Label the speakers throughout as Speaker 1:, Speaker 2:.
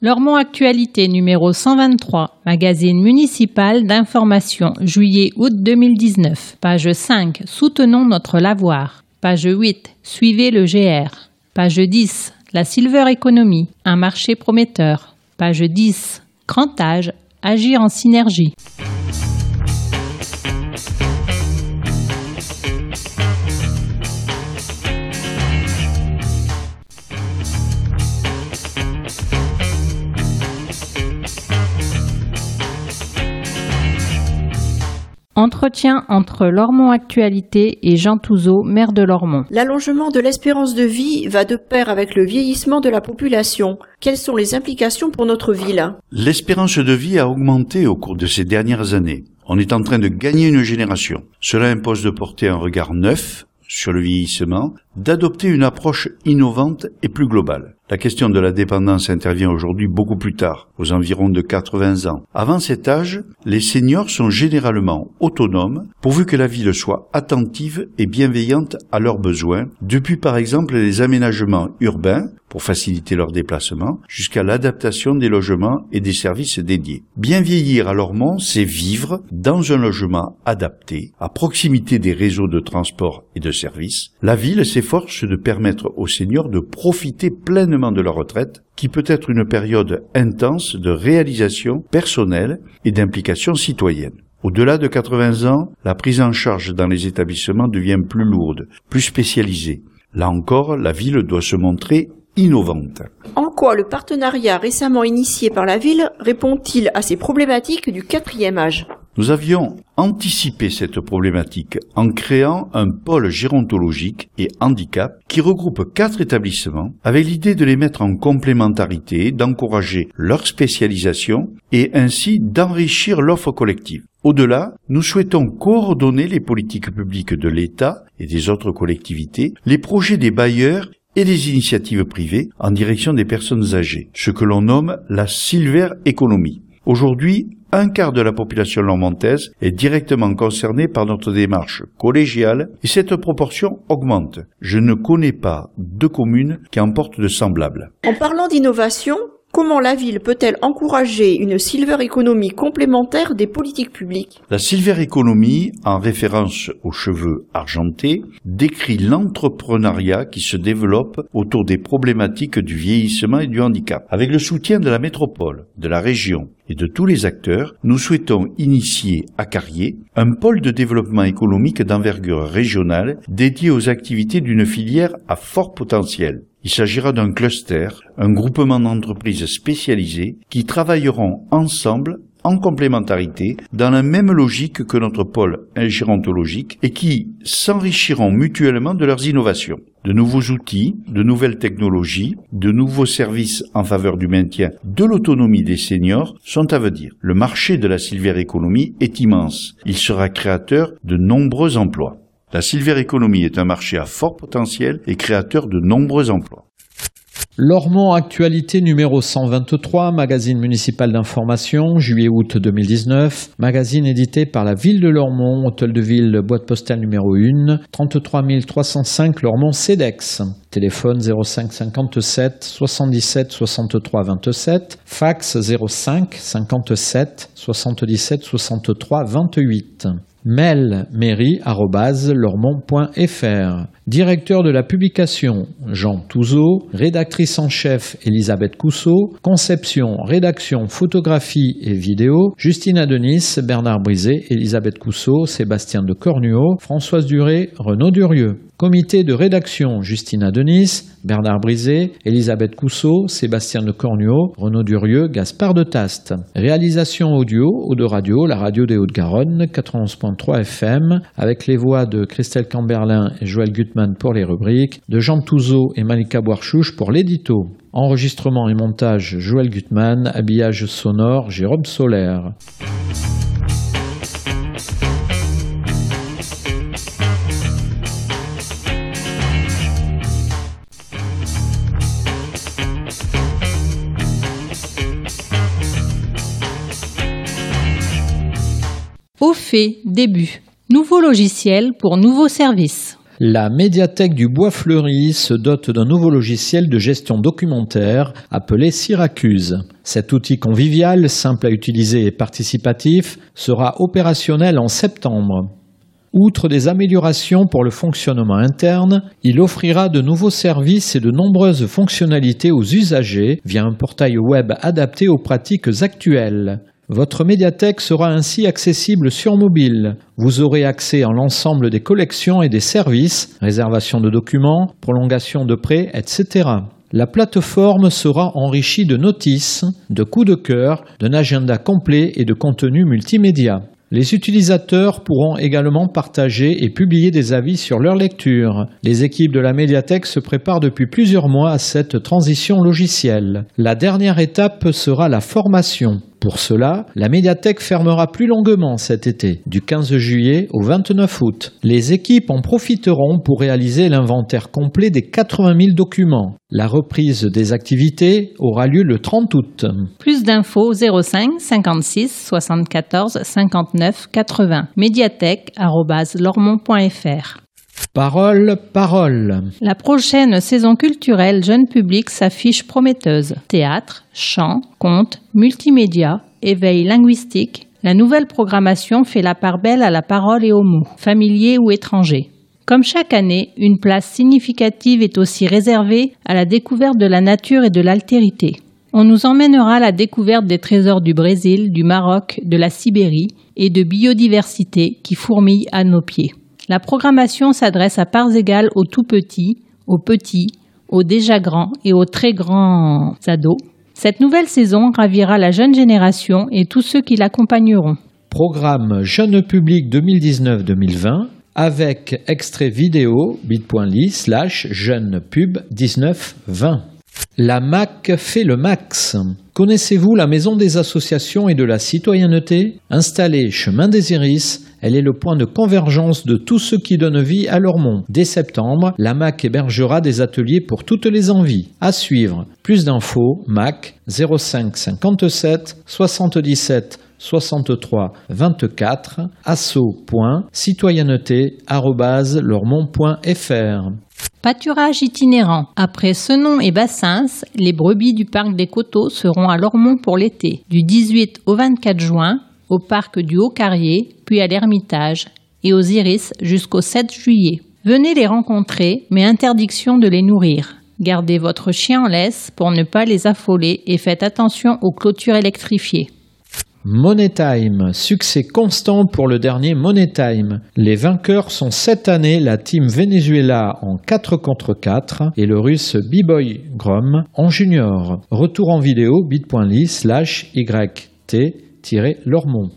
Speaker 1: Lormont Actualité numéro 123, magazine municipal d'information, juillet-août 2019. Page 5, soutenons notre lavoir. Page 8, suivez le GR. Page 10, la silver economy, un marché prometteur. Page 10, grand âge, agir en synergie. Entretien entre Lormont Actualité et Jean Touzeau, maire de Lormont.
Speaker 2: L'allongement de l'espérance de vie va de pair avec le vieillissement de la population. Quelles sont les implications pour notre ville?
Speaker 3: L'espérance de vie a augmenté au cours de ces dernières années. On est en train de gagner une génération. Cela impose de porter un regard neuf sur le vieillissement, d'adopter une approche innovante et plus globale. La question de la dépendance intervient aujourd'hui beaucoup plus tard, aux environs de 80 ans. Avant cet âge, les seniors sont généralement autonomes, pourvu que la ville soit attentive et bienveillante à leurs besoins, depuis par exemple les aménagements urbains, pour faciliter leur déplacement, jusqu'à l'adaptation des logements et des services dédiés. Bien vieillir à Lormont, c'est vivre dans un logement adapté, à proximité des réseaux de transport et de services. La ville s'efforce de permettre aux seniors de profiter pleinement de leur retraite, qui peut être une période intense de réalisation personnelle et d'implication citoyenne. Au-delà de 80 ans, la prise en charge dans les établissements devient plus lourde, plus spécialisée. Là encore, la ville doit se montrer innovante.
Speaker 2: En quoi le partenariat récemment initié par la ville répond-il à ces problématiques du quatrième âge?
Speaker 3: Nous avions anticipé cette problématique en créant un pôle gérontologique et handicap qui regroupe quatre établissements avec l'idée de les mettre en complémentarité, d'encourager leur spécialisation et ainsi d'enrichir l'offre collective. Au-delà, nous souhaitons coordonner les politiques publiques de l'État et des autres collectivités, les projets des bailleurs et des initiatives privées en direction des personnes âgées, ce que l'on nomme la silver economy. Aujourd'hui, un quart de la population lormontaise est directement concernée par notre démarche collégiale et cette proportion augmente. Je ne connais pas de communes qui en portent de semblables.
Speaker 2: En parlant d'innovation, Comment la ville peut-elle encourager une silver economy complémentaire des politiques publiques?
Speaker 3: La silver economy, en référence aux cheveux argentés, décrit l'entrepreneuriat qui se développe autour des problématiques du vieillissement et du handicap. Avec le soutien de la métropole, de la région et de tous les acteurs, nous souhaitons initier à Carrier un pôle de développement économique d'envergure régionale dédié aux activités d'une filière à fort potentiel. Il s'agira d'un cluster, un groupement d'entreprises spécialisées qui travailleront ensemble en complémentarité dans la même logique que notre pôle ingérontologique et qui s'enrichiront mutuellement de leurs innovations. De nouveaux outils, de nouvelles technologies, de nouveaux services en faveur du maintien de l'autonomie des seniors sont à venir. Le marché de la silver economy est immense. Il sera créateur de nombreux emplois. La silver economy est un marché à fort potentiel et créateur de nombreux emplois.
Speaker 4: Lormont Actualité numéro 123, magazine municipal d'information, juillet-août 2019, magazine édité par la ville de Lormont, hôtel de ville, boîte postale numéro 1, 33 305 Lormont CEDEX. Téléphone 05 57 77 63 27, fax 05 57 77 63 28 mail mairie.lormont.fr. Directeur de la publication Jean Touzeau, rédactrice en chef Elisabeth Cousseau, conception, rédaction, photographie et vidéo Justine Denis, Bernard Brisé, Elisabeth Cousseau, Sébastien de Cornuau, Françoise Duré, Renaud Durieux. Comité de rédaction Justina Denis, Bernard Brisé, Elisabeth Cousseau, Sébastien de Cornuau, Renaud Durieux, Gaspard de Taste. Réalisation audio, de Radio, la radio des Hauts-de-Garonne, 91.3 FM, avec les voix de Christelle Camberlin et Joël Gutmann pour les rubriques, de Jean Touzeau et Malika Boirchouche pour l'édito. Enregistrement et montage Joël Gutmann, habillage sonore Jérôme Solaire.
Speaker 1: Au fait, début. Nouveau logiciel pour nouveaux services.
Speaker 4: La médiathèque du Bois Fleuri se dote d'un nouveau logiciel de gestion documentaire appelé Syracuse. Cet outil convivial, simple à utiliser et participatif sera opérationnel en septembre. Outre des améliorations pour le fonctionnement interne, il offrira de nouveaux services et de nombreuses fonctionnalités aux usagers via un portail web adapté aux pratiques actuelles. Votre médiathèque sera ainsi accessible sur mobile. Vous aurez accès à l'ensemble des collections et des services, réservation de documents, prolongation de prêts, etc. La plateforme sera enrichie de notices, de coups de cœur, d'un agenda complet et de contenus multimédia. Les utilisateurs pourront également partager et publier des avis sur leur lecture. Les équipes de la médiathèque se préparent depuis plusieurs mois à cette transition logicielle. La dernière étape sera la formation. Pour cela, la médiathèque fermera plus longuement cet été, du 15 juillet au 29 août. Les équipes en profiteront pour réaliser l'inventaire complet des 80 000 documents. La reprise des activités aura lieu le 30 août.
Speaker 1: Plus d'infos 05 56 74 59 80 médiathèque@lormont.fr.
Speaker 4: Parole, parole.
Speaker 1: La prochaine saison culturelle jeune public s'affiche prometteuse. Théâtre, chant, conte, multimédia, éveil linguistique. La nouvelle programmation fait la part belle à la parole et aux mots, familiers ou étrangers. Comme chaque année, une place significative est aussi réservée à la découverte de la nature et de l'altérité. On nous emmènera à la découverte des trésors du Brésil, du Maroc, de la Sibérie et de biodiversité qui fourmillent à nos pieds. La programmation s'adresse à parts égales aux tout petits, aux petits, aux déjà grands et aux très grands ados. Cette nouvelle saison ravira la jeune génération et tous ceux qui l'accompagneront.
Speaker 4: Programme Jeune Public 2019-2020 avec extrait vidéo bit.ly slash jeune pub 1920. La MAC fait le max. Connaissez-vous la Maison des associations et de la citoyenneté? Installée chemin des Iris, elle est le point de convergence de tous ceux qui donnent vie à leur monde. Dès septembre, la MAC hébergera des ateliers pour toutes les envies. À suivre. Plus d'infos, MAC 05 57 77 63 24 asso.citoyenneté.lormont.fr
Speaker 1: Pâturage itinérant. Après Senon et Bassins, les brebis du parc des Coteaux seront à Lormont pour l'été, du 18 au 24 juin, au parc du Haut-Carrier, puis à l'Ermitage, et aux Iris jusqu'au 7 juillet. Venez les rencontrer, mais interdiction de les nourrir. Gardez votre chien en laisse pour ne pas les affoler et faites attention aux clôtures électrifiées.
Speaker 4: Money Time, succès constant pour le dernier Money Time. Les vainqueurs sont cette année la team Venezuela en 4 contre 4 et le russe B-Boy Grom en junior. Retour en vidéo bit.ly slash yt-lormont.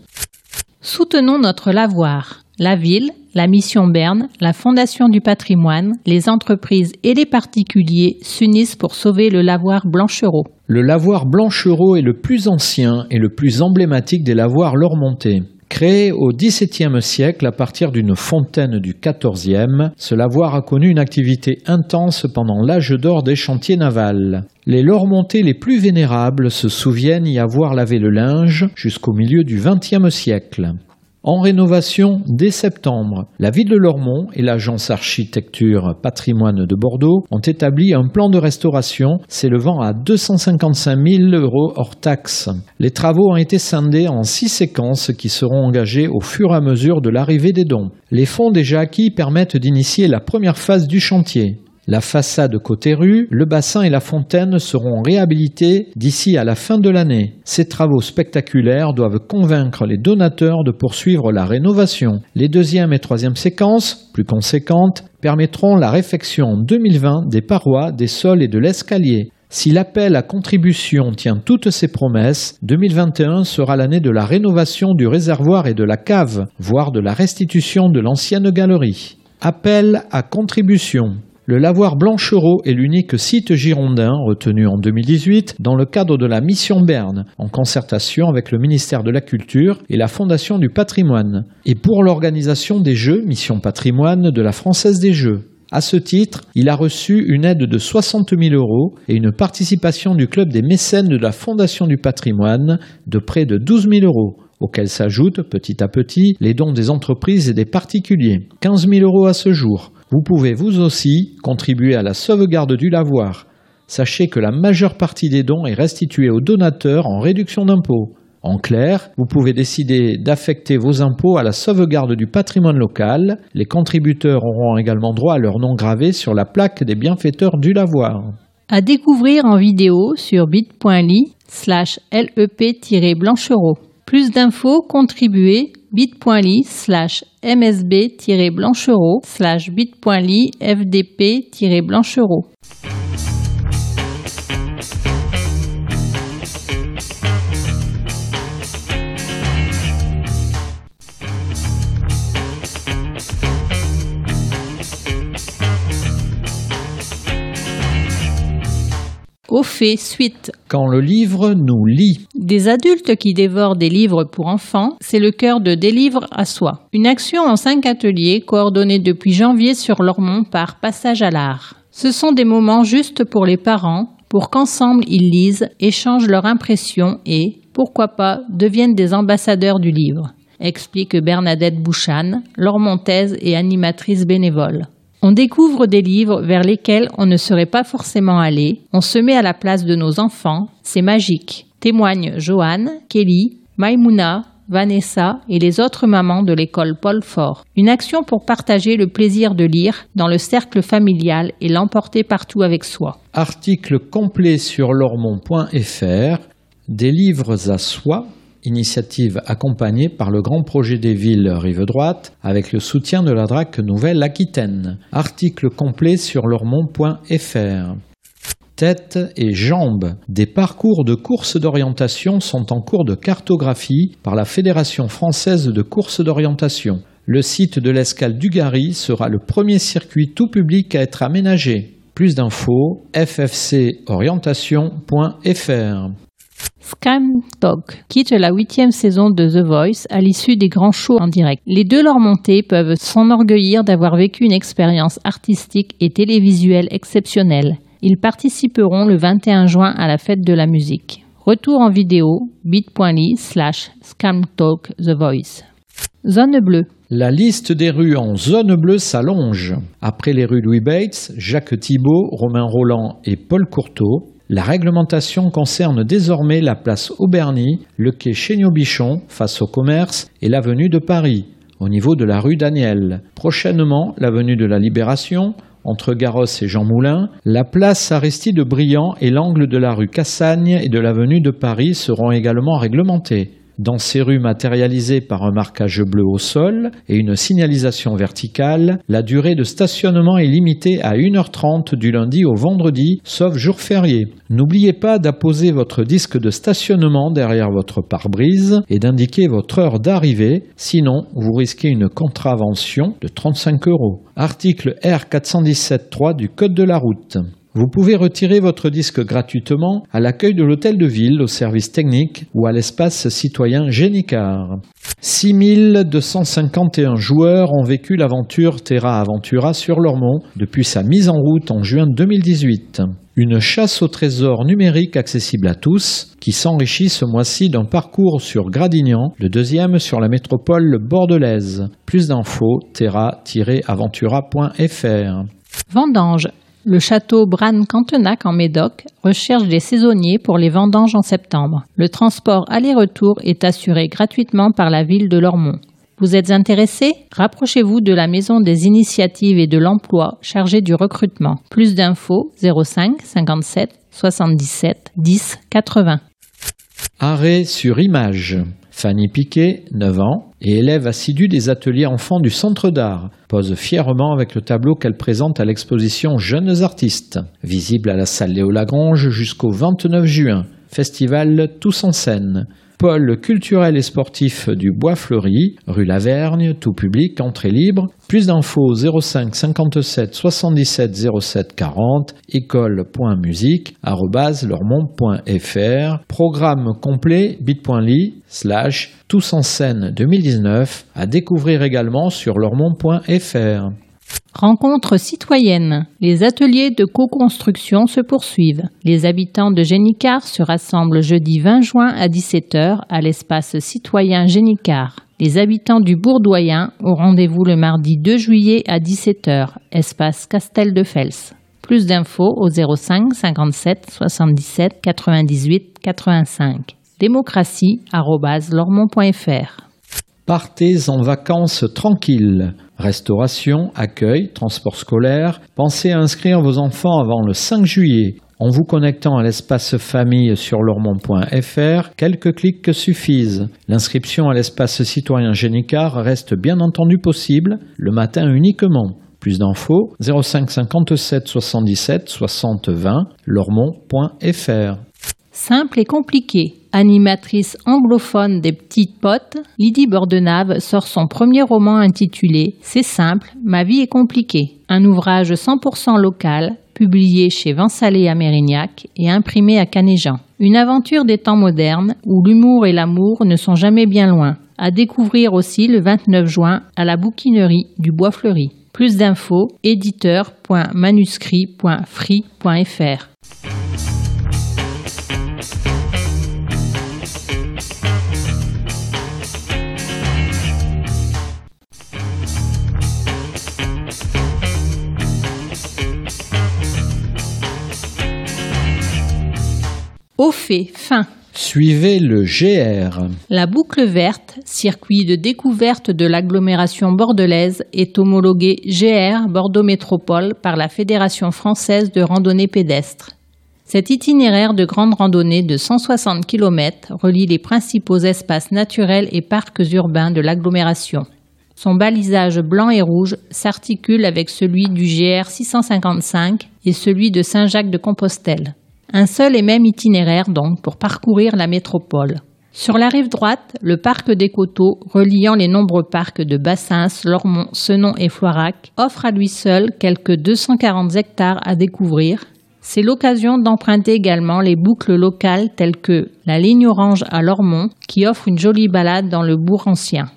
Speaker 1: Soutenons notre lavoir. La ville, la mission Berne, la Fondation du patrimoine, les entreprises et les particuliers s'unissent pour sauver le lavoir Blanchereau.
Speaker 4: Le lavoir Blanchereau est le plus ancien et le plus emblématique des lavoirs lormontais. Créé au XVIIe siècle à partir d'une fontaine du XIVe, ce lavoir a connu une activité intense pendant l'âge d'or des chantiers navals. Les lormontais les plus vénérables se souviennent y avoir lavé le linge jusqu'au milieu du XXe siècle. En rénovation dès septembre, la ville de Lormont et l'agence architecture patrimoine de Bordeaux ont établi un plan de restauration s'élevant à 255 000 euros hors taxes. Les travaux ont été scindés en six séquences qui seront engagées au fur et à mesure de l'arrivée des dons. Les fonds déjà acquis permettent d'initier la première phase du chantier. La façade côté rue, le bassin et la fontaine seront réhabilités d'ici à la fin de l'année. Ces travaux spectaculaires doivent convaincre les donateurs de poursuivre la rénovation. Les deuxième et troisième séquences, plus conséquentes, permettront la réfection en 2020 des parois, des sols et de l'escalier. Si l'appel à contribution tient toutes ses promesses, 2021 sera l'année de la rénovation du réservoir et de la cave, voire de la restitution de l'ancienne galerie. Appel à contribution. Le lavoir Blanchereau est l'unique site girondin retenu en 2018 dans le cadre de la mission Berne, en concertation avec le ministère de la Culture et la Fondation du patrimoine, et pour l'organisation des Jeux Mission Patrimoine de la Française des Jeux. À ce titre, il a reçu une aide de 60 000 euros et une participation du club des mécènes de la Fondation du patrimoine de près de 12 000 euros. auxquels s'ajoutent petit à petit les dons des entreprises et des particuliers. 15 000 euros à ce jour. Vous pouvez vous aussi contribuer à la sauvegarde du lavoir. Sachez que la majeure partie des dons est restituée aux donateurs en réduction d'impôts. En clair, vous pouvez décider d'affecter vos impôts à la sauvegarde du patrimoine local. Les contributeurs auront également droit à leur nom gravé sur la plaque des bienfaiteurs du lavoir.
Speaker 1: À découvrir en vidéo sur bit.ly slash lep-blanchereau. Plus d'infos, contribuez bit.ly slash msb-blanchereau slash bit.ly fdp-blanchereau. Au fait, suite.
Speaker 4: Quand le livre nous lit.
Speaker 1: Des adultes qui dévorent des livres pour enfants, c'est le cœur de Délivre à soi. Une action en cinq ateliers coordonnée depuis janvier sur Lormont par Passage à l'art. Ce sont des moments justes pour les parents, pour qu'ensemble ils lisent, échangent leurs impressions et, pourquoi pas, deviennent des ambassadeurs du livre, explique Bernadette Bouchan, lormontaise et animatrice bénévole. On découvre des livres vers lesquels on ne serait pas forcément allé, on se met à la place de nos enfants, c'est magique, témoignent Joanne, Kelly, Maimouna, Vanessa et les autres mamans de l'école Paul Fort. Une action pour partager le plaisir de lire dans le cercle familial et l'emporter partout avec soi.
Speaker 4: Article complet sur lormont.fr Des livres à soi initiative accompagnée par le grand projet des villes Rive Droite avec le soutien de la DRAC Nouvelle-Aquitaine. Article complet sur lormont.fr. Tête et jambes. Des parcours de courses d'orientation sont en cours de cartographie par la Fédération française de courses d'orientation. Le site de l'escale du Gary sera le premier circuit tout public à être aménagé. Plus d'infos, ffcorientation.fr.
Speaker 1: Scam Talk quitte la huitième saison de The Voice à l'issue des grands shows en direct. Les deux leur montées peuvent s'enorgueillir d'avoir vécu une expérience artistique et télévisuelle exceptionnelle. Ils participeront le 21 juin à la fête de la musique. Retour en vidéo bit.ly slash Talk The Voice. Zone bleue.
Speaker 4: La liste des rues en zone bleue s'allonge. Après les rues Louis Bates, Jacques Thibault, Romain Roland et Paul Courteau, la réglementation concerne désormais la place Auberny, le quai Chéniaud-Bichon face au commerce et l'avenue de Paris, au niveau de la rue Daniel. Prochainement, l'avenue de la Libération, entre Garros et Jean Moulin, la place Aristide Briand et l'angle de la rue Cassagne et de l'avenue de Paris seront également réglementés. Dans ces rues matérialisées par un marquage bleu au sol et une signalisation verticale, la durée de stationnement est limitée à 1h30 du lundi au vendredi, sauf jour férié. N'oubliez pas d'apposer votre disque de stationnement derrière votre pare-brise et d'indiquer votre heure d'arrivée, sinon vous risquez une contravention de 35 euros. Article R417.3 du Code de la route. Vous pouvez retirer votre disque gratuitement à l'accueil de l'hôtel de ville, au service technique ou à l'espace citoyen Génicard. 6251 joueurs ont vécu l'aventure Terra Aventura sur Lormont depuis sa mise en route en juin 2018. Une chasse au trésor numérique accessible à tous qui s'enrichit ce mois-ci d'un parcours sur Gradignan, le deuxième sur la métropole bordelaise. Plus d'infos, terra-aventura.fr.
Speaker 1: Vendange, le château Bran-Cantenac en Médoc recherche des saisonniers pour les vendanges en septembre. Le transport aller-retour est assuré gratuitement par la ville de Lormont. Vous êtes intéressé? Rapprochez-vous de la Maison des initiatives et de l'emploi chargée du recrutement. Plus d'infos 05 57 77 10 80.
Speaker 4: Arrêt sur image. Fanny Piquet, 9 ans, et élève assidue des ateliers enfants du Centre d'art, pose fièrement avec le tableau qu'elle présente à l'exposition Jeunes artistes, visible à la salle Léo Lagrange jusqu'au 29 juin. Festival Tous en scène pôle culturel et sportif du Bois Fleuri, rue Lavergne, tout public, entrée libre. Plus d'infos 05 57 77 07 40, école.musique, lormont.fr, programme complet bit.ly slash tous en scène 2019 à découvrir également sur lormont.fr.
Speaker 1: Rencontres citoyennes. Les ateliers de co-construction se poursuivent. Les habitants de Génicard se rassemblent jeudi 20 juin à 17h à l'espace citoyen Génicard. Les habitants du Bourdoyen ont rendez-vous le mardi 2 juillet à 17h, espace Castel de Fels. Plus d'infos au 05 57 77 98 85. démocratie.lormont.fr
Speaker 4: Partez en vacances tranquilles. Restauration, accueil, transport scolaire. Pensez à inscrire vos enfants avant le 5 juillet. En vous connectant à l'espace famille sur lormont.fr, quelques clics suffisent. L'inscription à l'espace citoyen Génicard reste bien entendu possible, le matin uniquement. Plus d'infos 05 57 77 60 20 lormont.fr.
Speaker 1: Simple et compliqué. Animatrice anglophone des Petites Potes, Lydie Bordenave sort son premier roman intitulé C'est simple, ma vie est compliquée. Un ouvrage 100% local, publié chez Vansalé à Mérignac et imprimé à Canéjan. Une aventure des temps modernes où l'humour et l'amour ne sont jamais bien loin. À découvrir aussi le 29 juin à la bouquinerie du Bois Fleuri. Plus d'infos, éditeur.manuscrit.free.fr. Au fait, fin.
Speaker 4: Suivez le GR.
Speaker 1: La boucle verte, circuit de découverte de l'agglomération bordelaise, est homologuée GR Bordeaux Métropole par la Fédération française de randonnée pédestre. Cet itinéraire de grande randonnée de 160 km relie les principaux espaces naturels et parcs urbains de l'agglomération. Son balisage blanc et rouge s'articule avec celui du GR 655 et celui de Saint-Jacques-de-Compostelle. Un seul et même itinéraire donc pour parcourir la métropole. Sur la rive droite, le parc des Coteaux, reliant les nombreux parcs de Bassins, Lormont, Senon et Floirac, offre à lui seul quelques 240 hectares à découvrir. C'est l'occasion d'emprunter également les boucles locales telles que la ligne orange à Lormont, qui offre une jolie balade dans le bourg ancien.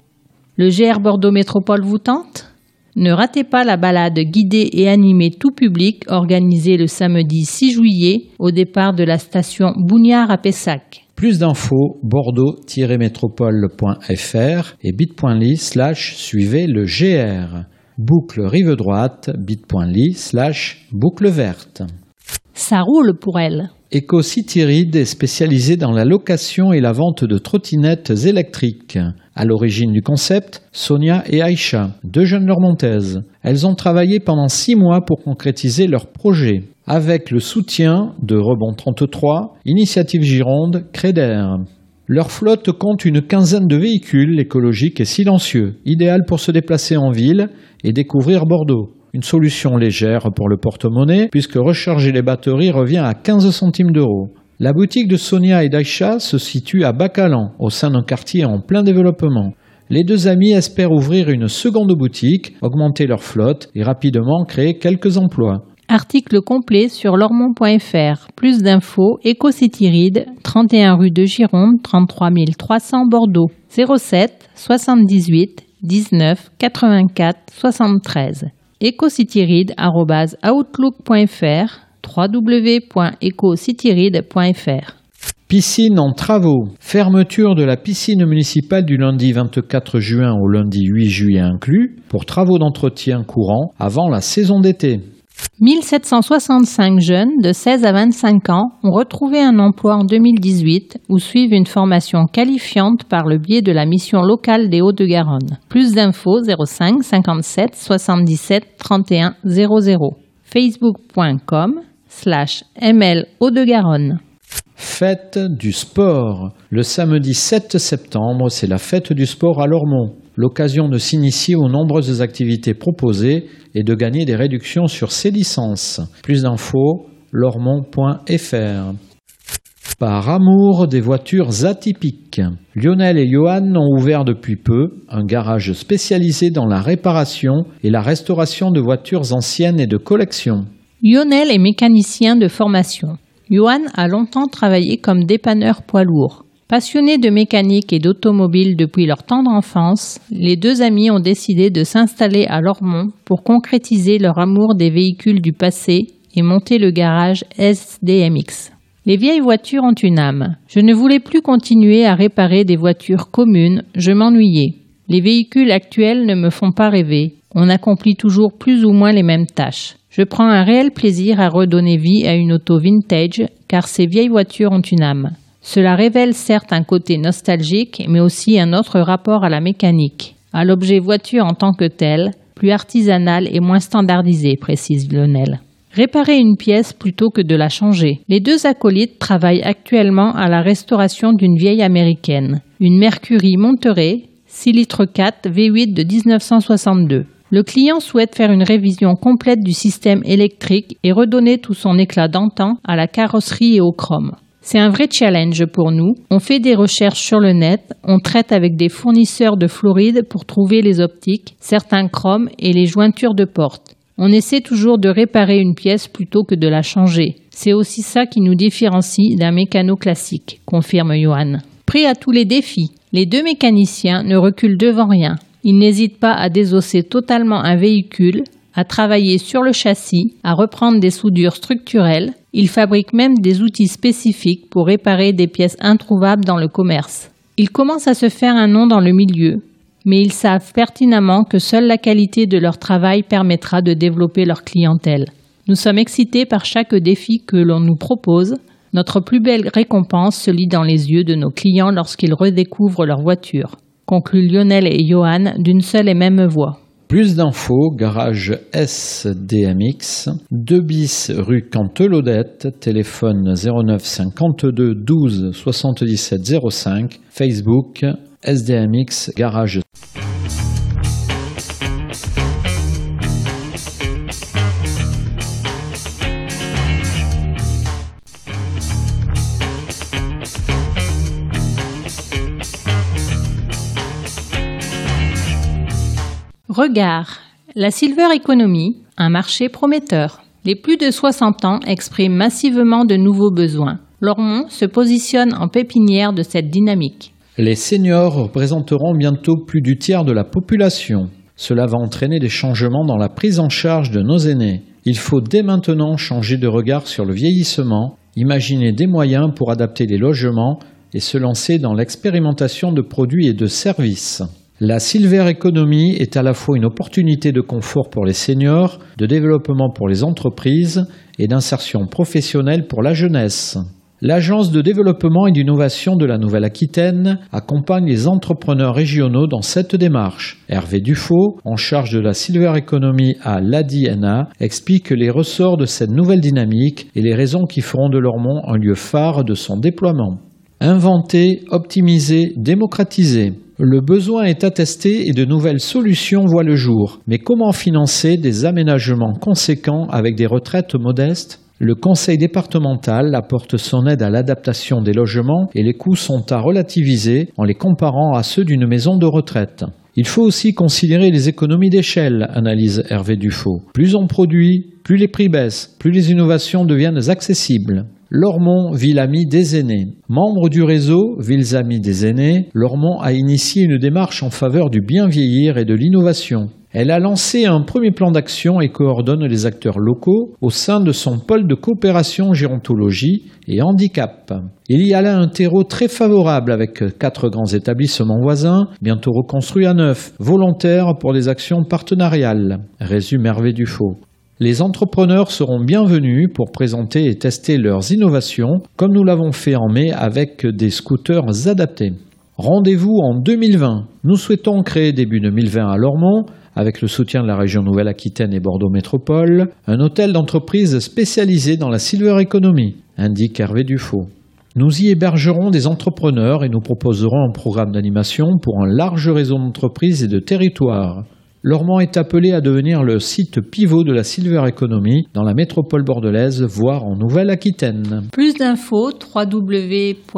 Speaker 1: Le GR Bordeaux Métropole vous tente? Ne ratez pas la balade guidée et animée tout public organisée le samedi 6 juillet au départ de la station Bougnard à Pessac.
Speaker 4: Plus d'infos, bordeaux-métropole.fr et bit.ly slash suivez le GR. Boucle rive droite, bit.ly slash boucle verte.
Speaker 1: Ça roule pour elle.
Speaker 4: EcoCityRide est spécialisé dans la location et la vente de trottinettes électriques. À l'origine du concept, Sonia et Aïcha, deux jeunes Lormontaises. Elles ont travaillé pendant six mois pour concrétiser leur projet, avec le soutien de Rebond 33, Initiative Gironde, Créder. Leur flotte compte une quinzaine de véhicules écologiques et silencieux, idéal pour se déplacer en ville et découvrir Bordeaux. Une solution légère pour le porte-monnaie, puisque recharger les batteries revient à 15 centimes d'euros. La boutique de Sonia et d'Aïcha se situe à Bacalan, au sein d'un quartier en plein développement. Les deux amis espèrent ouvrir une seconde boutique, augmenter leur flotte et rapidement créer quelques emplois.
Speaker 1: Article complet sur lormont.fr. Plus d'infos, EcoCityRide, 31 rue de Gironde, 33 300 Bordeaux. 07 78 19 84 73 ecocityride.outlook.fr www.ecocityride.fr
Speaker 4: Piscine en travaux. Fermeture de la piscine municipale du lundi 24 juin au lundi 8 juillet inclus pour travaux d'entretien courant avant la saison d'été.
Speaker 1: 1765 jeunes de 16 à 25 ans ont retrouvé un emploi en 2018 ou suivent une formation qualifiante par le biais de la mission locale des Hauts-de-Garonne. Plus d'infos 05 57 77 31 00. Facebook.com
Speaker 4: Fête du sport. Le samedi 7 septembre, c'est la fête du sport à Lormont. L'occasion de s'initier aux nombreuses activités proposées et de gagner des réductions sur ses licences. Plus d'infos, lormont.fr. Par amour des voitures atypiques, Lionel et Johan ont ouvert depuis peu un garage spécialisé dans la réparation et la restauration de voitures anciennes et de collection.
Speaker 1: Lionel est mécanicien de formation. Johan a longtemps travaillé comme dépanneur poids lourd. Passionnés de mécanique et d'automobile depuis leur tendre enfance, les deux amis ont décidé de s'installer à Lormont pour concrétiser leur amour des véhicules du passé et monter le garage SDMX. Les vieilles voitures ont une âme. Je ne voulais plus continuer à réparer des voitures communes, je m'ennuyais. Les véhicules actuels ne me font pas rêver. On accomplit toujours plus ou moins les mêmes tâches. Je prends un réel plaisir à redonner vie à une auto vintage car ces vieilles voitures ont une âme. Cela révèle certes un côté nostalgique mais aussi un autre rapport à la mécanique, à l'objet voiture en tant que tel, plus artisanal et moins standardisé, précise Lionel. Réparer une pièce plutôt que de la changer. Les deux acolytes travaillent actuellement à la restauration d'une vieille américaine, une Mercury Monterey 6 litres 4 V8 de 1962. Le client souhaite faire une révision complète du système électrique et redonner tout son éclat d'antan à la carrosserie et au chrome. C'est un vrai challenge pour nous. On fait des recherches sur le net, on traite avec des fournisseurs de Floride pour trouver les optiques, certains chromes et les jointures de porte. On essaie toujours de réparer une pièce plutôt que de la changer. C'est aussi ça qui nous différencie d'un mécano classique, confirme Johan. Prêt à tous les défis, les deux mécaniciens ne reculent devant rien. Ils n'hésitent pas à désosser totalement un véhicule, à travailler sur le châssis, à reprendre des soudures structurelles. Ils fabriquent même des outils spécifiques pour réparer des pièces introuvables dans le commerce. Ils commencent à se faire un nom dans le milieu, mais ils savent pertinemment que seule la qualité de leur travail permettra de développer leur clientèle. Nous sommes excités par chaque défi que l'on nous propose. Notre plus belle récompense se lit dans les yeux de nos clients lorsqu'ils redécouvrent leur voiture. Conclut Lionel et Johan d'une seule et même voix.
Speaker 4: Plus d'infos, garage SDMX, 2 bis rue Cantelodette, téléphone 09 52 12 77 05, Facebook SDMX Garage.
Speaker 1: Regard. La Silver Economy, un marché prometteur. Les plus de 60 ans expriment massivement de nouveaux besoins. Lormont se positionne en pépinière de cette dynamique.
Speaker 4: Les seniors représenteront bientôt plus du tiers de la population. Cela va entraîner des changements dans la prise en charge de nos aînés. Il faut dès maintenant changer de regard sur le vieillissement, imaginer des moyens pour adapter les logements et se lancer dans l'expérimentation de produits et de services. La Silver Economy est à la fois une opportunité de confort pour les seniors, de développement pour les entreprises et d'insertion professionnelle pour la jeunesse. L'Agence de développement et d'innovation de la Nouvelle-Aquitaine accompagne les entrepreneurs régionaux dans cette démarche. Hervé Dufaux, en charge de la Silver Economy à l'ADINA, explique les ressorts de cette nouvelle dynamique et les raisons qui feront de Lormont un lieu phare de son déploiement. Inventer, optimiser, démocratiser. Le besoin est attesté et de nouvelles solutions voient le jour. Mais comment financer des aménagements conséquents avec des retraites modestes? Le conseil départemental apporte son aide à l'adaptation des logements et les coûts sont à relativiser en les comparant à ceux d'une maison de retraite. Il faut aussi considérer les économies d'échelle, analyse Hervé Dufaux. Plus on produit, plus les prix baissent, plus les innovations deviennent accessibles. Lormont, ville amie des aînés. Membre du réseau Villes Amies des aînés, Lormont a initié une démarche en faveur du bien vieillir et de l'innovation. Elle a lancé un premier plan d'action et coordonne les acteurs locaux au sein de son pôle de coopération gérontologie et handicap. Il y a là un terreau très favorable avec quatre grands établissements voisins, bientôt reconstruits à neuf, volontaires pour des actions partenariales, résume Hervé Dufaux. Les entrepreneurs seront bienvenus pour présenter et tester leurs innovations, comme nous l'avons fait en mai avec des scooters adaptés. Rendez-vous en 2020. Nous souhaitons créer début 2020 à Lormont avec le soutien de la région Nouvelle-Aquitaine et Bordeaux Métropole, un hôtel d'entreprise spécialisé dans la silver economy, indique Hervé Dufaux. Nous y hébergerons des entrepreneurs et nous proposerons un programme d'animation pour un large réseau d'entreprises et de territoires. Lormont est appelé à devenir le site pivot de la silver economy dans la métropole bordelaise, voire en Nouvelle-Aquitaine.
Speaker 1: Plus d'infos www.adi-na.fr.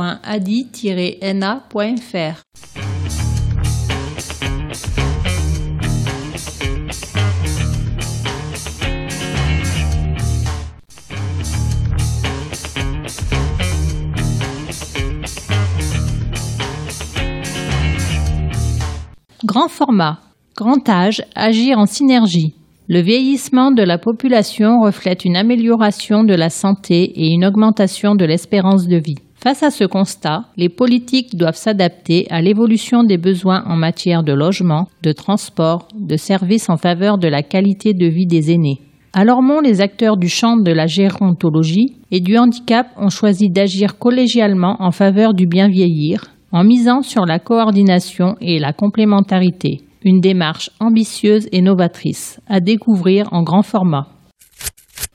Speaker 1: Grand format. Grand âge, agir en synergie. Le vieillissement de la population reflète une amélioration de la santé et une augmentation de l'espérance de vie. Face à ce constat, les politiques doivent s'adapter à l'évolution des besoins en matière de logement, de transport, de services en faveur de la qualité de vie des aînés. À Lormont, les acteurs du champ de la gérontologie et du handicap ont choisi d'agir collégialement en faveur du bien vieillir, en misant sur la coordination et la complémentarité, une démarche ambitieuse et novatrice, à découvrir en grand format.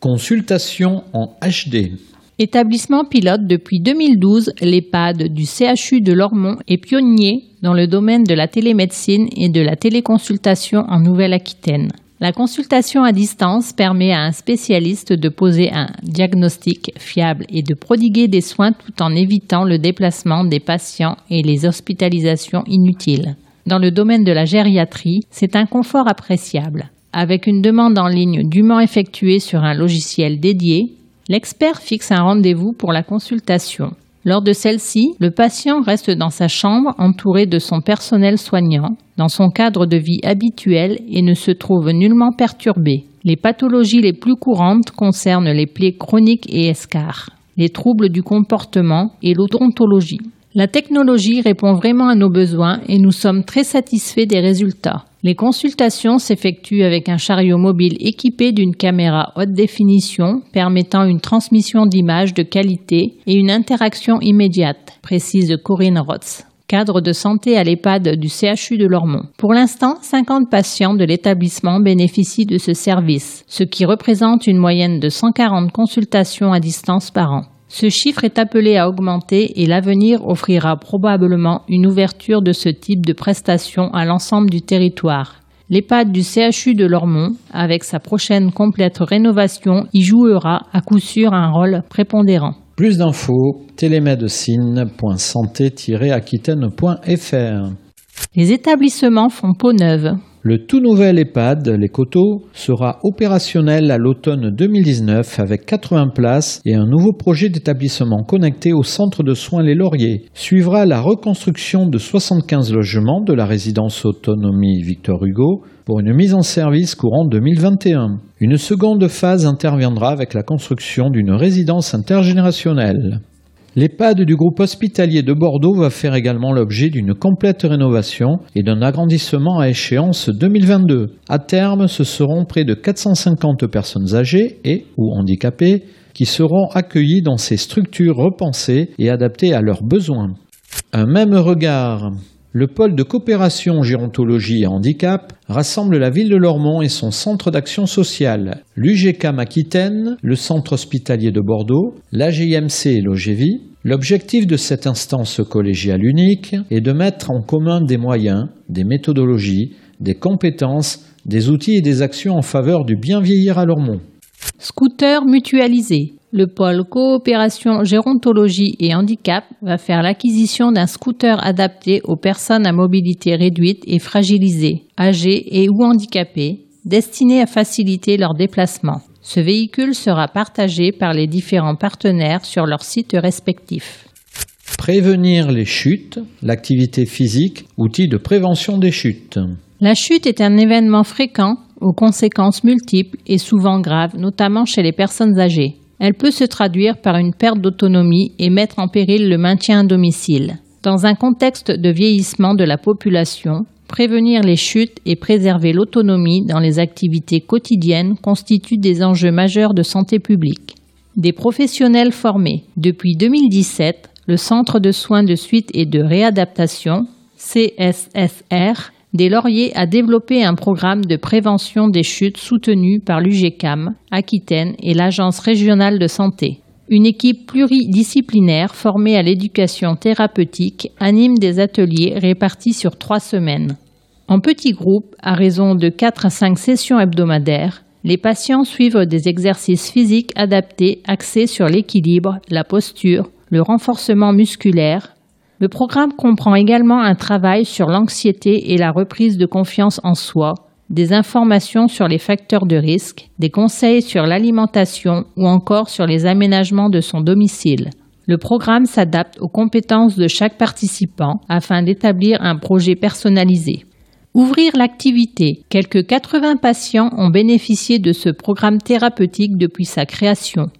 Speaker 4: Consultation en HD.
Speaker 1: Établissement pilote depuis 2012, l'EHPAD du CHU de Lormont est pionnier dans le domaine de la télémédecine et de la téléconsultation en Nouvelle-Aquitaine. La consultation à distance permet à un spécialiste de poser un diagnostic fiable et de prodiguer des soins tout en évitant le déplacement des patients et les hospitalisations inutiles. Dans le domaine de la gériatrie, c'est un confort appréciable. Avec une demande en ligne dûment effectuée sur un logiciel dédié, L'expert fixe un rendez-vous pour la consultation. Lors de celle-ci, le patient reste dans sa chambre entouré de son personnel soignant, dans son cadre de vie habituel et ne se trouve nullement perturbé. Les pathologies les plus courantes concernent les plaies chroniques et escarres, les troubles du comportement et l'odontologie. La technologie répond vraiment à nos besoins et nous sommes très satisfaits des résultats. Les consultations s'effectuent avec un chariot mobile équipé d'une caméra haute définition permettant une transmission d'images de qualité et une interaction immédiate, précise Corinne Rotz cadre de santé à l'EHPAD du CHU de Lormont. Pour l'instant, 50 patients de l'établissement bénéficient de ce service, ce qui représente une moyenne de 140 consultations à distance par an. Ce chiffre est appelé à augmenter et l'avenir offrira probablement une ouverture de ce type de prestations à l'ensemble du territoire. L'EHPAD du CHU de Lormont, avec sa prochaine complète rénovation, y jouera à coup sûr un rôle prépondérant.
Speaker 4: Plus d'infos, télémédecine.santé-aquitaine.fr.
Speaker 1: Les établissements font peau neuve.
Speaker 4: Le tout nouvel EHPAD, Les Coteaux, sera opérationnel à l'automne 2019 avec 80 places et un nouveau projet d'établissement connecté au centre de soins Les Lauriers. Suivra la reconstruction de 75 logements de la résidence autonomie Victor Hugo pour une mise en service courant 2021. Une seconde phase interviendra avec la construction d'une résidence intergénérationnelle. L'EHPAD du groupe hospitalier de Bordeaux va faire également l'objet d'une complète rénovation et d'un agrandissement à échéance 2022. À terme, ce seront près de 450 personnes âgées et ou handicapées qui seront accueillies dans ces structures repensées et adaptées à leurs besoins. Un même regard le pôle de coopération gérontologie et handicap rassemble la ville de Lormont et son centre d'action sociale, l'UGCAM Aquitaine, le centre hospitalier de Bordeaux, l'AGIMC et l'OGEVI. L'objectif de cette instance collégiale unique est de mettre en commun des moyens, des méthodologies, des compétences, des outils et des actions en faveur du bien vieillir à Lormont.
Speaker 1: Scooter mutualisé. Le pôle coopération gérontologie et handicap va faire l'acquisition d'un scooter adapté aux personnes à mobilité réduite et fragilisées, âgées et ou handicapées, destiné à faciliter leur déplacement. Ce véhicule sera partagé par les différents partenaires sur leurs sites respectifs.
Speaker 4: Prévenir les chutes, l'activité physique, outil de prévention des chutes.
Speaker 1: La chute est un événement fréquent aux conséquences multiples et souvent graves, notamment chez les personnes âgées. Elle peut se traduire par une perte d'autonomie et mettre en péril le maintien à domicile. Dans un contexte de vieillissement de la population, prévenir les chutes et préserver l'autonomie dans les activités quotidiennes constituent des enjeux majeurs de santé publique. Des professionnels formés. Depuis 2017, le Centre de soins de suite et de réadaptation, CSSR, des Lauriers a développé un programme de prévention des chutes soutenu par l'UGCAM, Aquitaine et l'Agence régionale de santé. Une équipe pluridisciplinaire formée à l'éducation thérapeutique anime des ateliers répartis sur trois semaines. En petits groupes, à raison de 4 à 5 sessions hebdomadaires, les patients suivent des exercices physiques adaptés axés sur l'équilibre, la posture, le renforcement musculaire, le programme comprend également un travail sur l'anxiété et la reprise de confiance en soi, des informations sur les facteurs de risque, des conseils sur l'alimentation ou encore sur les aménagements de son domicile. Le programme s'adapte aux compétences de chaque participant afin d'établir un projet personnalisé. Ouvrir l'activité. Quelques 80 patients ont bénéficié de ce programme thérapeutique depuis sa création.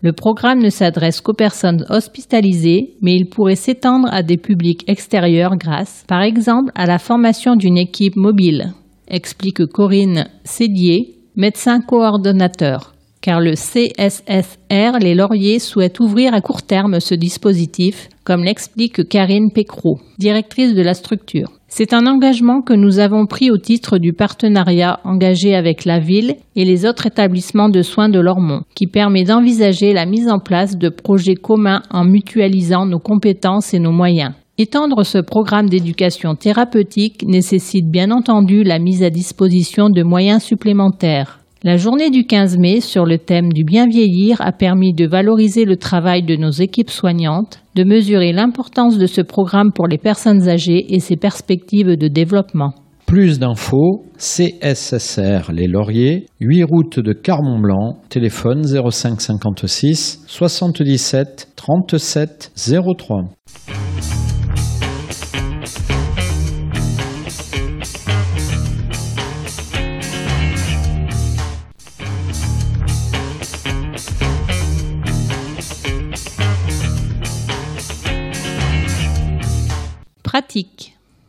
Speaker 1: Le programme ne s'adresse qu'aux personnes hospitalisées, mais il pourrait s'étendre à des publics extérieurs grâce, par exemple, à la formation d'une équipe mobile, explique Corinne Sédier, médecin coordonnateur car le CSSR Les Lauriers souhaite ouvrir à court terme ce dispositif, comme l'explique Karine Pécrot, directrice de la structure. C'est un engagement que nous avons pris au titre du partenariat engagé avec la ville et les autres établissements de soins de Lormont, qui permet d'envisager la mise en place de projets communs en mutualisant nos compétences et nos moyens. Étendre ce programme d'éducation thérapeutique nécessite bien entendu la mise à disposition de moyens supplémentaires. La journée du 15 mai sur le thème du bien vieillir a permis de valoriser le travail de nos équipes soignantes, de mesurer l'importance de ce programme pour les personnes âgées et ses perspectives de développement.
Speaker 4: Plus d'infos, CSSR Les Lauriers, 8 route de Carmont-Blanc, téléphone 05 56 77 37 03.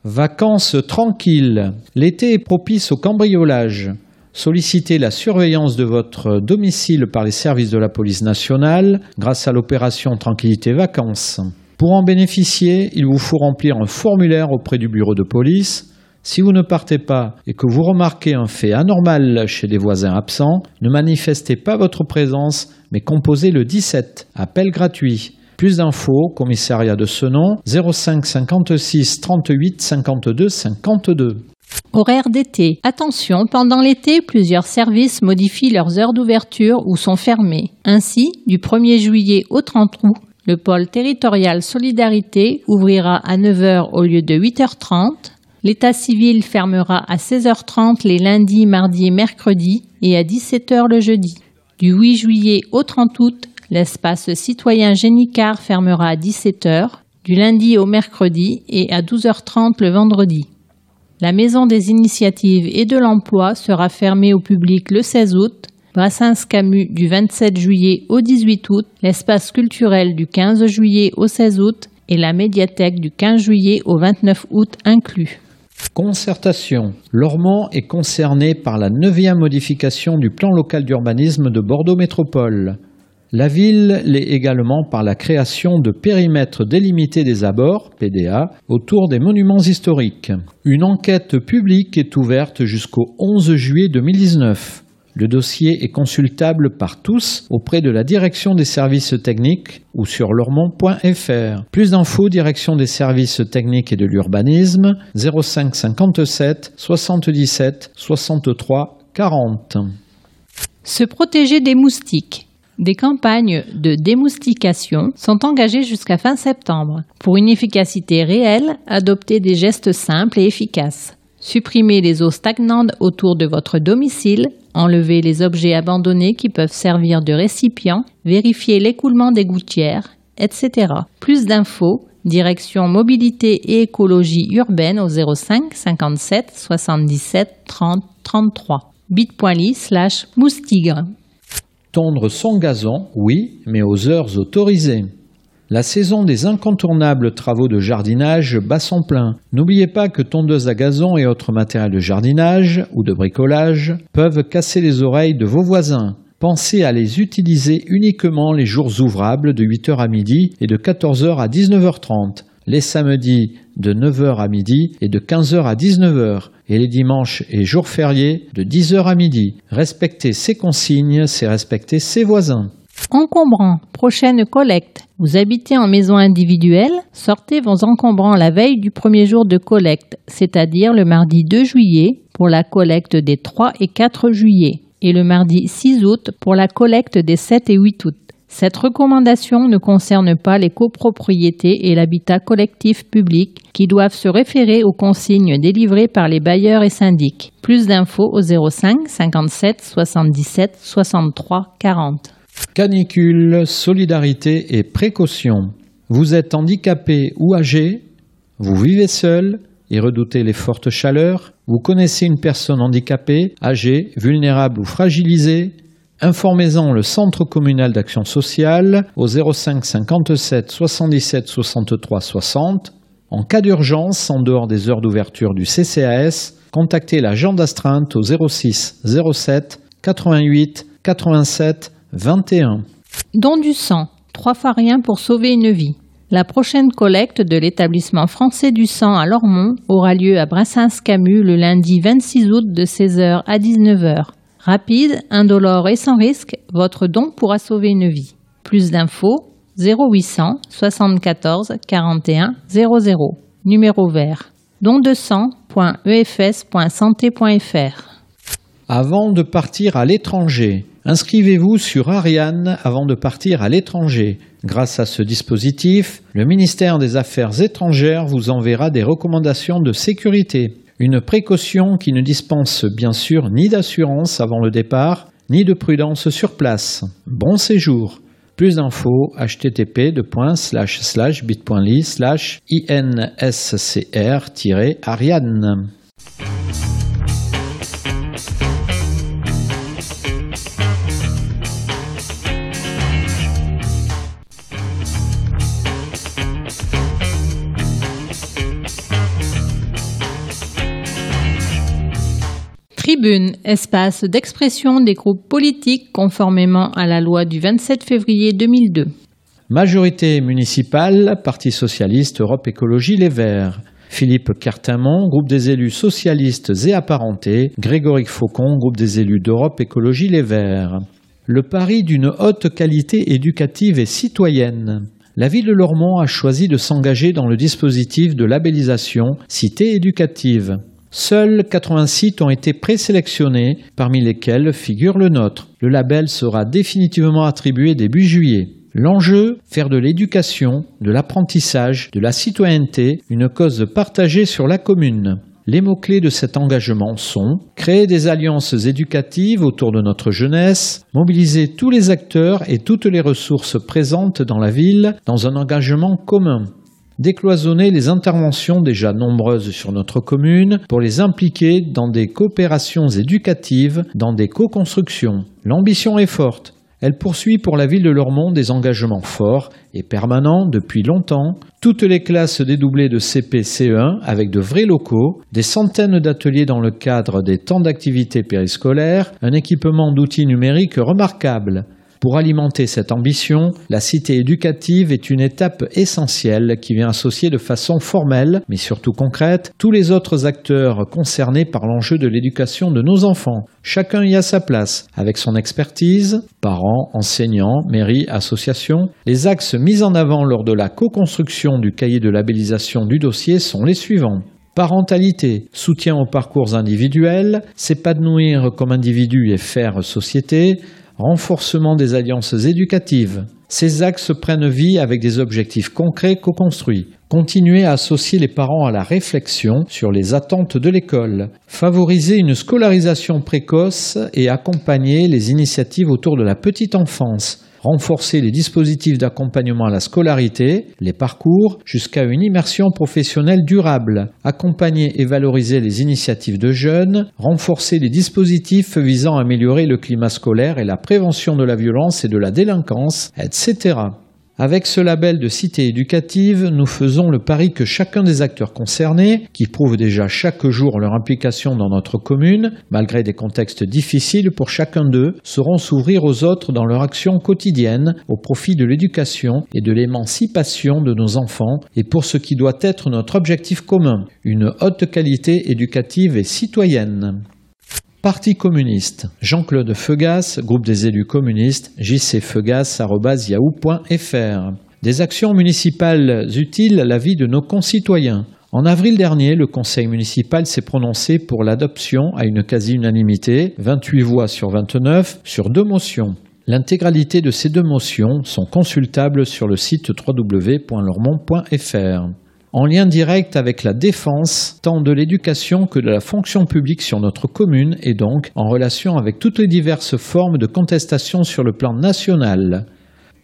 Speaker 4: Vacances tranquilles. L'été est propice au cambriolage. Sollicitez la surveillance de votre domicile par les services de la police nationale grâce à l'opération Tranquillité Vacances. Pour en bénéficier, il vous faut remplir un formulaire auprès du bureau de police. Si vous ne partez pas et que vous remarquez un fait anormal chez des voisins absents, ne manifestez pas votre présence, mais composez le 17, appel gratuit. Plus d'infos, commissariat de Senon, 05 56 38 52 52.
Speaker 1: Horaire d'été. Attention, pendant l'été, plusieurs services modifient leurs heures d'ouverture ou sont fermés. Ainsi, du 1er juillet au 30 août, le pôle territorial Solidarité ouvrira à 9h au lieu de 8h30. L'état civil fermera à 16h30 les lundis, mardis et mercredis et à 17h le jeudi. Du 8 juillet au 30 août, L'espace citoyen Génicard fermera à 17h, du lundi au mercredi et à 12h30 le vendredi. La Maison des initiatives et de l'emploi sera fermée au public le 16 août, Brassens Camus du 27 juillet au 18 août, l'espace culturel du 15 juillet au 16 août et la médiathèque du 15 juillet au 29 août inclus.
Speaker 4: Concertation. Lormont est concerné par la neuvième modification du plan local d'urbanisme de Bordeaux Métropole. La ville l'est également par la création de périmètres délimités des abords, PDA, autour des monuments historiques. Une enquête publique est ouverte jusqu'au 11 juillet 2019. Le dossier est consultable par tous auprès de la direction des services techniques ou sur lormont.fr. Plus d'infos, direction des services techniques et de l'urbanisme 05 57 77 63 40.
Speaker 1: Se protéger des moustiques. Des campagnes de démoustication sont engagées jusqu'à fin septembre. Pour une efficacité réelle, adoptez des gestes simples et efficaces. Supprimez les eaux stagnantes autour de votre domicile, enlevez les objets abandonnés qui peuvent servir de récipient, vérifiez l'écoulement des gouttières, etc. Plus d'infos, direction mobilité et écologie urbaine au 05 57 77 30 33 bit.ly slash moustigre.
Speaker 4: Tondre son gazon, oui, mais aux heures autorisées. La saison des incontournables travaux de jardinage bat son plein. N'oubliez pas que tondeuses à gazon et autres matériels de jardinage ou de bricolage peuvent casser les oreilles de vos voisins. Pensez à les utiliser uniquement les jours ouvrables de 8h à midi et de 14h à 19h30, les samedis de 9h à midi et de 15h à 19h et les dimanches et jours fériés de 10h à midi. Respecter ces consignes, c'est respecter ses voisins.
Speaker 1: Encombrants, prochaine collecte. Vous habitez en maison individuelle Sortez vos encombrants la veille du premier jour de collecte, c'est-à-dire le mardi 2 juillet pour la collecte des 3 et 4 juillet et le mardi 6 août pour la collecte des 7 et 8 août. Cette recommandation ne concerne pas les copropriétés et l'habitat collectif public qui doivent se référer aux consignes délivrées par les bailleurs et syndics. Plus d'infos au 05 57 77 63 40.
Speaker 4: Canicule, solidarité et précaution. Vous êtes handicapé ou âgé Vous vivez seul et redoutez les fortes chaleurs Vous connaissez une personne handicapée, âgée, vulnérable ou fragilisée Informez-en le Centre communal d'action sociale au 05 57 77 63 60. En cas d'urgence, en dehors des heures d'ouverture du CCAS, contactez l'agent d'astreinte au 06 07 88 87 21.
Speaker 1: Don du sang, trois fois rien pour sauver une vie. La prochaine collecte de l'établissement français du sang à Lormont aura lieu à Brassens-Camus le lundi 26 août de 16h à 19h. Rapide, indolore et sans risque, votre don pourra sauver une vie. Plus d'infos 0800 74 41 00. Numéro vert. Don de sang.efs.santé.fr.
Speaker 4: Avant de partir à l'étranger, inscrivez-vous sur Ariane avant de partir à l'étranger. Grâce à ce dispositif, le ministère des Affaires étrangères vous enverra des recommandations de sécurité. Une précaution qui ne dispense bien sûr ni d'assurance avant le départ, ni de prudence sur place. Bon séjour. Plus d'infos http://bit.ly
Speaker 1: Tribune, espace d'expression des groupes politiques conformément à la loi du 27 février 2002.
Speaker 4: Majorité municipale, Parti socialiste, Europe Écologie Les Verts. Philippe Cartamont, groupe des élus socialistes et apparentés. Grégory Faucon, groupe des élus d'Europe Écologie Les Verts. Le pari d'une haute qualité éducative et citoyenne. La ville de Lormont a choisi de s'engager dans le dispositif de labellisation Cité éducative. Seuls 80 sites ont été présélectionnés, parmi lesquels figure le nôtre. Le label sera définitivement attribué début juillet. L'enjeu, faire de l'éducation, de l'apprentissage, de la citoyenneté une cause partagée sur la commune. Les mots-clés de cet engagement sont créer des alliances éducatives autour de notre jeunesse, mobiliser tous les acteurs et toutes les ressources présentes dans la ville dans un engagement commun, décloisonner les interventions déjà nombreuses sur notre commune pour les impliquer dans des coopérations éducatives, dans des co-constructions. L'ambition est forte. Elle poursuit pour la ville de Lormont des engagements forts et permanents depuis longtemps, toutes les classes dédoublées de CP CE1 avec de vrais locaux, des centaines d'ateliers dans le cadre des temps d'activité périscolaires, un équipement d'outils numériques remarquable, pour alimenter cette ambition, la cité éducative est une étape essentielle qui vient associer de façon formelle, mais surtout concrète, tous les autres acteurs concernés par l'enjeu de l'éducation de nos enfants. Chacun y a sa place, avec son expertise, parents, enseignants, mairies, associations. Les axes mis en avant lors de la co-construction du cahier de labellisation du dossier sont les suivants parentalité, soutien aux parcours individuels, s'épanouir comme individu et faire société, renforcement des alliances éducatives. Ces axes prennent vie avec des objectifs concrets co-construits. Continuer à associer les parents à la réflexion sur les attentes de l'école. Favoriser une scolarisation précoce et accompagner les initiatives autour de la petite enfance renforcer les dispositifs d'accompagnement à la scolarité, les parcours, jusqu'à une immersion professionnelle durable, accompagner et valoriser les initiatives de jeunes, renforcer les dispositifs visant à améliorer le climat scolaire et la prévention de la violence et de la délinquance, etc. Avec ce label de cité éducative, nous faisons le pari que chacun des acteurs concernés, qui prouvent déjà chaque jour leur implication dans notre commune, malgré des contextes difficiles pour chacun d'eux, sauront s'ouvrir aux autres dans leur action quotidienne au profit de l'éducation et de l'émancipation de nos enfants et pour ce qui doit être notre objectif commun, une haute qualité éducative et citoyenne. Parti communiste. Jean-Claude Feugas, groupe des élus communistes, jcfeugas.yahoo.fr. Des actions municipales utiles à la vie de nos concitoyens. En avril dernier, le conseil municipal s'est prononcé pour l'adoption à une quasi-unanimité, 28 voix sur 29, sur deux motions. L'intégralité de ces deux motions sont consultables sur le site www.lormont.fr en lien direct avec la défense tant de l'éducation que de la fonction publique sur notre commune et donc en relation avec toutes les diverses formes de contestation sur le plan national.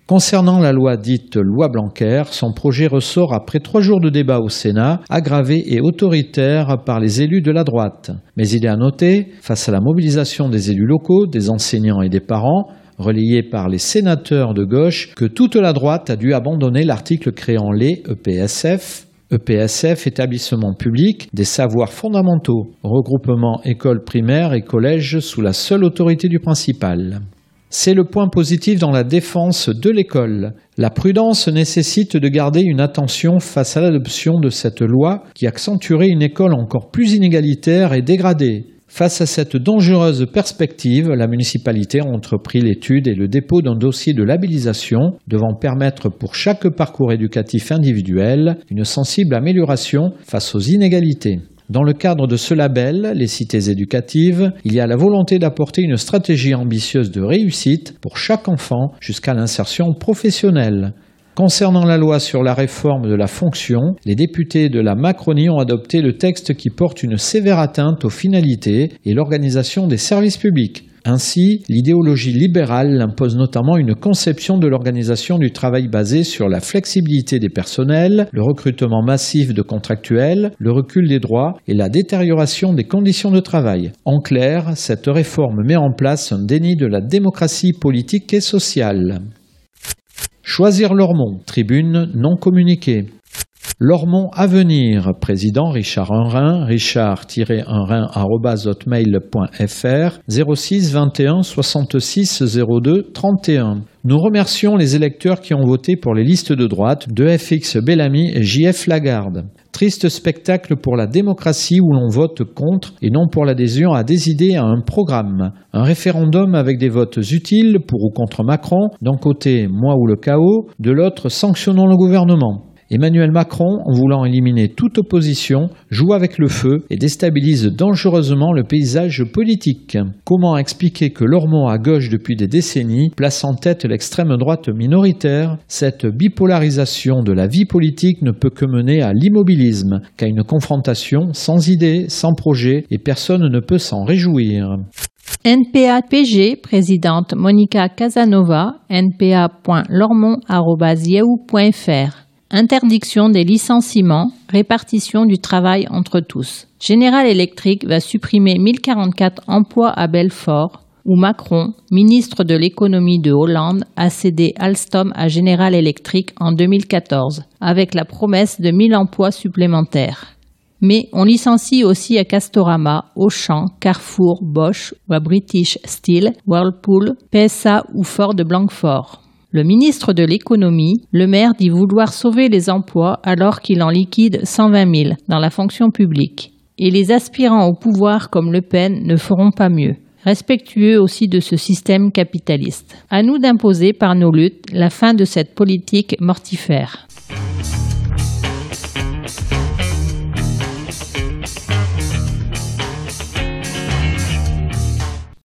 Speaker 4: Concernant la loi dite loi Blanquer, son projet ressort après trois jours de débat au Sénat, aggravé et autoritaire par les élus de la droite. Mais il est à noter, face à la mobilisation des élus locaux, des enseignants et des parents, relayée par les sénateurs de gauche, que toute la droite a dû abandonner l'article créant les EPSF, EPSF, établissement public des savoirs fondamentaux, regroupement école primaire et collège sous la seule autorité du principal. C'est le point positif dans la défense de l'école. La prudence nécessite de garder une attention face à l'adoption de cette loi qui accentuerait une école encore plus inégalitaire et dégradée. Face à cette dangereuse perspective, la municipalité a entrepris l'étude et le dépôt d'un dossier de labellisation devant permettre pour chaque parcours éducatif individuel une sensible amélioration face aux inégalités. Dans le cadre de ce label, les cités éducatives, il y a la volonté d'apporter une stratégie ambitieuse de réussite pour chaque enfant jusqu'à l'insertion professionnelle. Concernant la loi sur la réforme de la fonction, les députés de la Macronie ont adopté le texte qui porte une sévère atteinte aux finalités et l'organisation des services publics. Ainsi, l'idéologie libérale impose notamment une conception de l'organisation du travail basée sur la flexibilité des personnels, le recrutement massif de contractuels, le recul des droits et la détérioration des conditions de travail. En clair, cette réforme met en place un déni de la démocratie politique et sociale. Choisir Lormont, tribune non communiquée. Lormont Avenir, président Richard Unrin, richard-unrin.hotmail.fr 06 21 66 02 31. Nous remercions les électeurs qui ont voté pour les listes de droite de FX Bellamy et JF Lagarde. Triste spectacle pour la démocratie où l'on vote contre et non pour l'adhésion à des idées à un programme. Un référendum avec des votes utiles pour ou contre Macron, d'un côté moi ou le chaos, de l'autre sanctionnons le gouvernement. Emmanuel Macron, en voulant éliminer toute opposition, joue avec le feu et déstabilise dangereusement le paysage politique. Comment expliquer que Lormont à gauche depuis des décennies place en tête l'extrême droite minoritaire? Cette bipolarisation de la vie politique ne peut que mener à l'immobilisme, qu'à une confrontation sans idée, sans projet, et personne ne peut s'en réjouir.
Speaker 1: NPA-PG, présidente Monica Casanova, npa.lormont.fr Interdiction des licenciements, répartition du travail entre tous. General Electric va supprimer 1044 emplois à Belfort, où Macron, ministre de l'économie de Hollande, a cédé Alstom à General Electric en 2014, avec la promesse de 1000 emplois supplémentaires. Mais on licencie aussi à Castorama, Auchan, Carrefour, Bosch ou à British Steel, Whirlpool, PSA ou Ford Blancfort. Le ministre de l'économie, le maire, dit vouloir sauver les emplois alors qu'il en liquide 120 000 dans la fonction publique. Et les aspirants au pouvoir comme Le Pen ne feront pas mieux respectueux aussi de ce système capitaliste. À nous d'imposer par nos luttes la fin de cette politique mortifère.